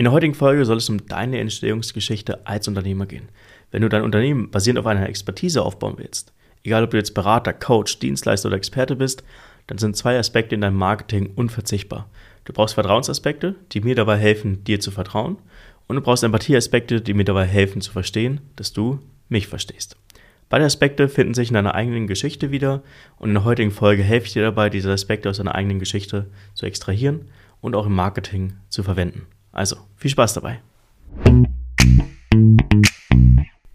In der heutigen Folge soll es um deine Entstehungsgeschichte als Unternehmer gehen. Wenn du dein Unternehmen basierend auf einer Expertise aufbauen willst, egal ob du jetzt Berater, Coach, Dienstleister oder Experte bist, dann sind zwei Aspekte in deinem Marketing unverzichtbar. Du brauchst Vertrauensaspekte, die mir dabei helfen, dir zu vertrauen. Und du brauchst Empathieaspekte, die mir dabei helfen zu verstehen, dass du mich verstehst. Beide Aspekte finden sich in deiner eigenen Geschichte wieder und in der heutigen Folge helfe ich dir dabei, diese Aspekte aus deiner eigenen Geschichte zu extrahieren und auch im Marketing zu verwenden. Also, viel Spaß dabei.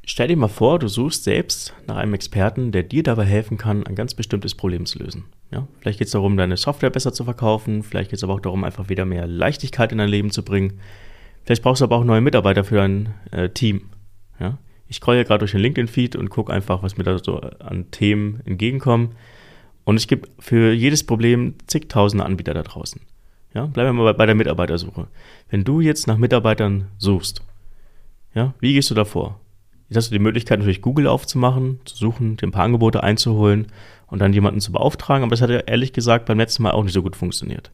Stell dir mal vor, du suchst selbst nach einem Experten, der dir dabei helfen kann, ein ganz bestimmtes Problem zu lösen. Ja, vielleicht geht es darum, deine Software besser zu verkaufen, vielleicht geht es aber auch darum, einfach wieder mehr Leichtigkeit in dein Leben zu bringen. Vielleicht brauchst du aber auch neue Mitarbeiter für dein äh, Team. Ja? Ich scrolle ja gerade durch den LinkedIn-Feed und gucke einfach, was mir da so an Themen entgegenkommen. Und es gibt für jedes Problem zigtausende Anbieter da draußen. Ja, bleiben wir mal bei der Mitarbeitersuche. Wenn du jetzt nach Mitarbeitern suchst, ja, wie gehst du da vor? Jetzt hast du die Möglichkeit, natürlich Google aufzumachen, zu suchen, dir ein paar Angebote einzuholen und dann jemanden zu beauftragen. Aber das hat ja ehrlich gesagt beim letzten Mal auch nicht so gut funktioniert.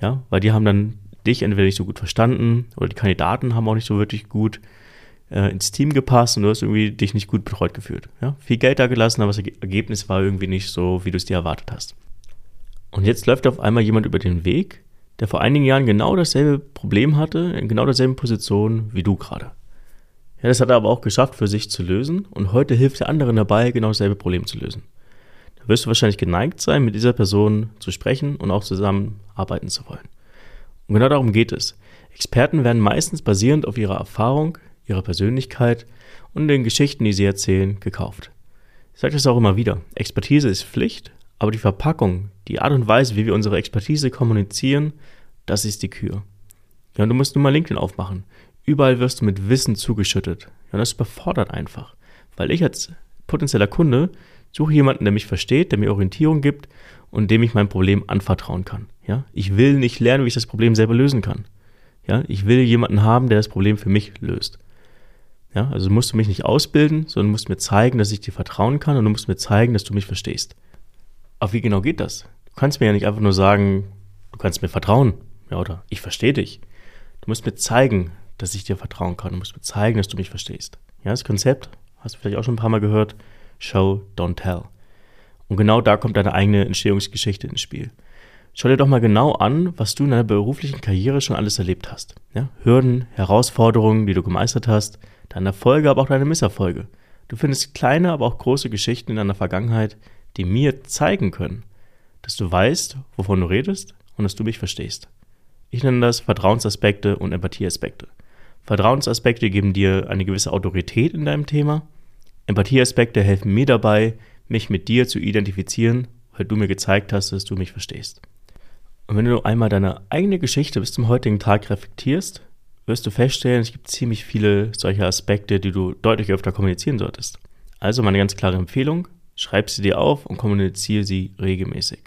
Ja, weil die haben dann dich entweder nicht so gut verstanden oder die Kandidaten haben auch nicht so wirklich gut äh, ins Team gepasst und du hast irgendwie dich nicht gut betreut gefühlt. Ja? Viel Geld da gelassen, aber das Ergebnis war irgendwie nicht so, wie du es dir erwartet hast. Und jetzt läuft auf einmal jemand über den Weg, der vor einigen Jahren genau dasselbe Problem hatte, in genau derselben Position wie du gerade. Ja, das hat er aber auch geschafft, für sich zu lösen und heute hilft er anderen dabei, genau dasselbe Problem zu lösen. Da wirst du wahrscheinlich geneigt sein, mit dieser Person zu sprechen und auch zusammenarbeiten zu wollen. Und genau darum geht es. Experten werden meistens basierend auf ihrer Erfahrung, ihrer Persönlichkeit und den Geschichten, die sie erzählen, gekauft. Ich sage das auch immer wieder. Expertise ist Pflicht, aber die Verpackung, die Art und Weise, wie wir unsere Expertise kommunizieren, das ist die Kür. Ja, und du musst nur mal LinkedIn aufmachen. Überall wirst du mit Wissen zugeschüttet. Ja, und das überfordert einfach. Weil ich als potenzieller Kunde suche jemanden, der mich versteht, der mir Orientierung gibt und dem ich mein Problem anvertrauen kann. Ja, ich will nicht lernen, wie ich das Problem selber lösen kann. Ja, ich will jemanden haben, der das Problem für mich löst. Ja, also musst du mich nicht ausbilden, sondern musst mir zeigen, dass ich dir vertrauen kann und du musst mir zeigen, dass du mich verstehst. Aber wie genau geht das? Du kannst mir ja nicht einfach nur sagen, du kannst mir vertrauen, ja, oder ich verstehe dich. Du musst mir zeigen, dass ich dir vertrauen kann. Du musst mir zeigen, dass du mich verstehst. Ja, das Konzept, hast du vielleicht auch schon ein paar Mal gehört, Show, don't tell. Und genau da kommt deine eigene Entstehungsgeschichte ins Spiel. Schau dir doch mal genau an, was du in deiner beruflichen Karriere schon alles erlebt hast. Ja? Hürden, Herausforderungen, die du gemeistert hast, deine Erfolge, aber auch deine Misserfolge. Du findest kleine, aber auch große Geschichten in deiner Vergangenheit, die mir zeigen können, dass du weißt, wovon du redest und dass du mich verstehst. Ich nenne das Vertrauensaspekte und Empathieaspekte. Vertrauensaspekte geben dir eine gewisse Autorität in deinem Thema. Empathieaspekte helfen mir dabei, mich mit dir zu identifizieren, weil du mir gezeigt hast, dass du mich verstehst. Und wenn du einmal deine eigene Geschichte bis zum heutigen Tag reflektierst, wirst du feststellen, es gibt ziemlich viele solcher Aspekte, die du deutlich öfter kommunizieren solltest. Also meine ganz klare Empfehlung, schreib sie dir auf und kommuniziere sie regelmäßig.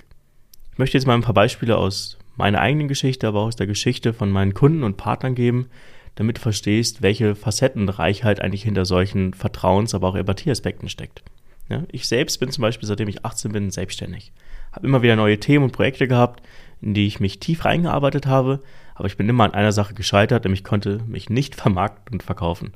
Ich möchte jetzt mal ein paar Beispiele aus meiner eigenen Geschichte, aber auch aus der Geschichte von meinen Kunden und Partnern geben, damit du verstehst, welche Facettenreichheit eigentlich hinter solchen Vertrauens-, aber auch Empathieaspekten steckt. Ja, ich selbst bin zum Beispiel, seitdem ich 18 bin, selbstständig. Habe immer wieder neue Themen und Projekte gehabt, in die ich mich tief reingearbeitet habe, aber ich bin immer an einer Sache gescheitert, nämlich konnte mich nicht vermarkten und verkaufen.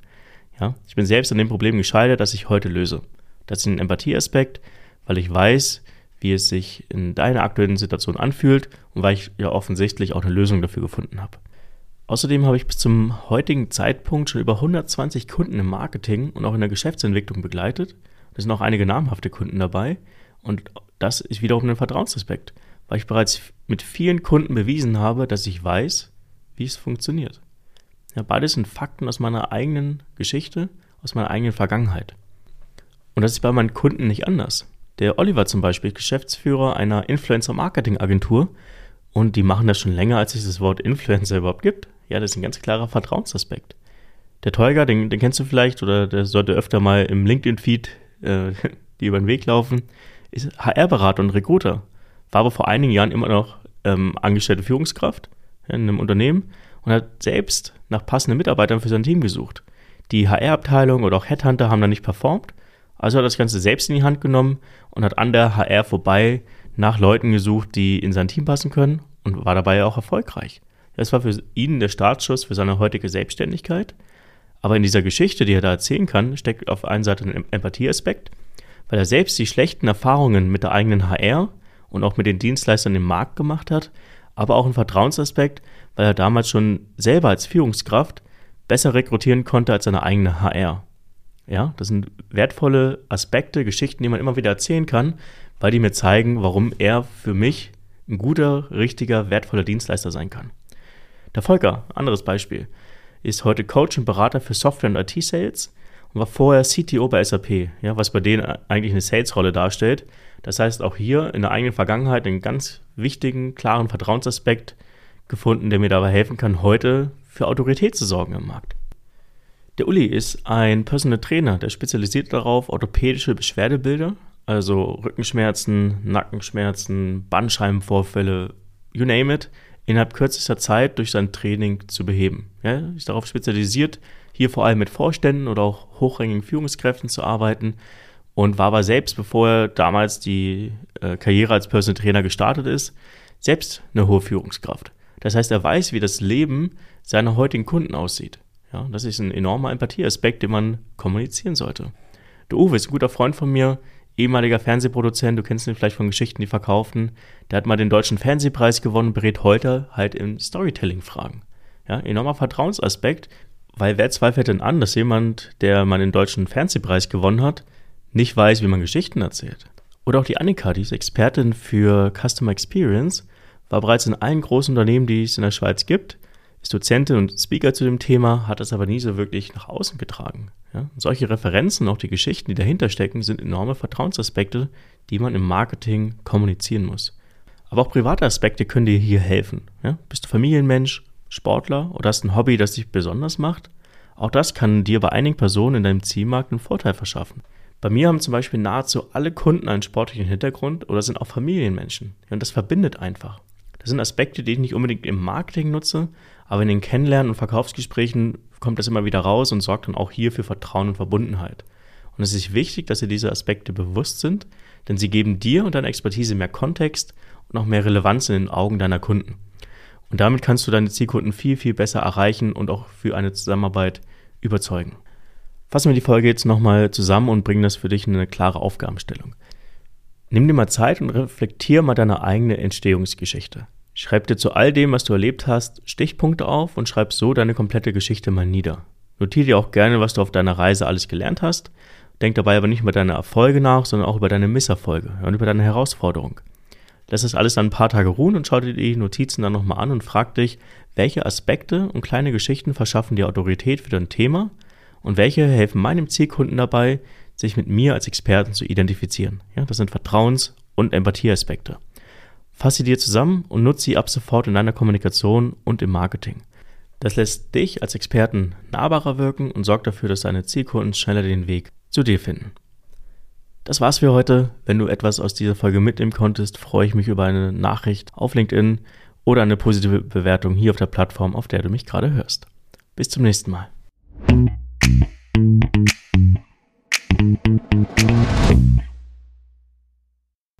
Ja, ich bin selbst an dem Problem gescheitert, das ich heute löse. Das ist ein Empathieaspekt, weil ich weiß, wie es sich in deiner aktuellen Situation anfühlt und weil ich ja offensichtlich auch eine Lösung dafür gefunden habe. Außerdem habe ich bis zum heutigen Zeitpunkt schon über 120 Kunden im Marketing und auch in der Geschäftsentwicklung begleitet. Da sind auch einige namhafte Kunden dabei. Und das ist wiederum ein Vertrauensaspekt, weil ich bereits mit vielen Kunden bewiesen habe, dass ich weiß, wie es funktioniert. Ja, beides sind Fakten aus meiner eigenen Geschichte, aus meiner eigenen Vergangenheit. Und das ist bei meinen Kunden nicht anders. Der Oliver zum Beispiel, Geschäftsführer einer Influencer-Marketing-Agentur, und die machen das schon länger, als es das Wort Influencer überhaupt gibt. Ja, das ist ein ganz klarer Vertrauensaspekt. Der Teuger, den, den kennst du vielleicht, oder der sollte öfter mal im LinkedIn-Feed äh, die über den Weg laufen, ist HR-Berater und Recruiter. War aber vor einigen Jahren immer noch ähm, angestellte Führungskraft in einem Unternehmen und hat selbst nach passenden Mitarbeitern für sein Team gesucht. Die HR-Abteilung oder auch Headhunter haben da nicht performt, also hat er das Ganze selbst in die Hand genommen und hat an der HR vorbei nach Leuten gesucht, die in sein Team passen können und war dabei auch erfolgreich. Das war für ihn der Startschuss für seine heutige Selbstständigkeit. Aber in dieser Geschichte, die er da erzählen kann, steckt auf einer Seite ein Empathieaspekt, weil er selbst die schlechten Erfahrungen mit der eigenen HR und auch mit den Dienstleistern im Markt gemacht hat, aber auch ein Vertrauensaspekt, weil er damals schon selber als Führungskraft besser rekrutieren konnte als seine eigene HR. Ja, das sind wertvolle Aspekte, Geschichten, die man immer wieder erzählen kann, weil die mir zeigen, warum er für mich ein guter, richtiger, wertvoller Dienstleister sein kann. Der Volker, anderes Beispiel, ist heute Coach und Berater für Software und IT-Sales und war vorher CTO bei SAP, ja, was bei denen eigentlich eine Sales-Rolle darstellt. Das heißt, auch hier in der eigenen Vergangenheit einen ganz wichtigen, klaren Vertrauensaspekt gefunden, der mir dabei helfen kann, heute für Autorität zu sorgen im Markt. Der Uli ist ein Personal Trainer, der spezialisiert darauf, orthopädische Beschwerdebilder, also Rückenschmerzen, Nackenschmerzen, Bandscheibenvorfälle, you name it, innerhalb kürzester Zeit durch sein Training zu beheben. Er ist darauf spezialisiert, hier vor allem mit Vorständen oder auch hochrangigen Führungskräften zu arbeiten und war aber selbst, bevor er damals die äh, Karriere als Personal Trainer gestartet ist, selbst eine hohe Führungskraft. Das heißt, er weiß, wie das Leben seiner heutigen Kunden aussieht. Ja, das ist ein enormer Empathieaspekt, den man kommunizieren sollte. Der Uwe ist ein guter Freund von mir, ehemaliger Fernsehproduzent, du kennst ihn vielleicht von Geschichten, die verkaufen. Der hat mal den deutschen Fernsehpreis gewonnen, berät heute halt in Storytelling-Fragen. Ja, enormer Vertrauensaspekt, weil wer zweifelt denn an, dass jemand, der mal den deutschen Fernsehpreis gewonnen hat, nicht weiß, wie man Geschichten erzählt? Oder auch die Annika, die ist Expertin für Customer Experience, war bereits in allen großen Unternehmen, die es in der Schweiz gibt, ist Dozentin und Speaker zu dem Thema, hat es aber nie so wirklich nach außen getragen. Ja? solche Referenzen, auch die Geschichten, die dahinter stecken, sind enorme Vertrauensaspekte, die man im Marketing kommunizieren muss. Aber auch private Aspekte können dir hier helfen. Ja? Bist du Familienmensch, Sportler oder hast ein Hobby, das dich besonders macht? Auch das kann dir bei einigen Personen in deinem Zielmarkt einen Vorteil verschaffen. Bei mir haben zum Beispiel nahezu alle Kunden einen sportlichen Hintergrund oder sind auch Familienmenschen. Und das verbindet einfach. Das sind Aspekte, die ich nicht unbedingt im Marketing nutze, aber in den Kennenlernen und Verkaufsgesprächen kommt das immer wieder raus und sorgt dann auch hier für Vertrauen und Verbundenheit. Und es ist wichtig, dass dir diese Aspekte bewusst sind, denn sie geben dir und deiner Expertise mehr Kontext und auch mehr Relevanz in den Augen deiner Kunden. Und damit kannst du deine Zielkunden viel, viel besser erreichen und auch für eine Zusammenarbeit überzeugen. Fassen wir die Folge jetzt nochmal zusammen und bringen das für dich in eine klare Aufgabenstellung. Nimm dir mal Zeit und reflektier mal deine eigene Entstehungsgeschichte. Schreib dir zu all dem, was du erlebt hast, Stichpunkte auf und schreib so deine komplette Geschichte mal nieder. Notiere dir auch gerne, was du auf deiner Reise alles gelernt hast. Denk dabei aber nicht über deine Erfolge nach, sondern auch über deine Misserfolge und über deine Herausforderung. Lass das alles dann ein paar Tage ruhen und schau dir die Notizen dann nochmal an und frag dich, welche Aspekte und kleine Geschichten verschaffen dir Autorität für dein Thema und welche helfen meinem Zielkunden dabei, sich mit mir als Experten zu identifizieren. Ja, das sind Vertrauens- und Empathieaspekte. Fasse sie dir zusammen und nutze sie ab sofort in deiner Kommunikation und im Marketing. Das lässt dich als Experten nahbarer wirken und sorgt dafür, dass deine Zielkunden schneller den Weg zu dir finden. Das war's für heute. Wenn du etwas aus dieser Folge mitnehmen konntest, freue ich mich über eine Nachricht auf LinkedIn oder eine positive Bewertung hier auf der Plattform, auf der du mich gerade hörst. Bis zum nächsten Mal. Thank you.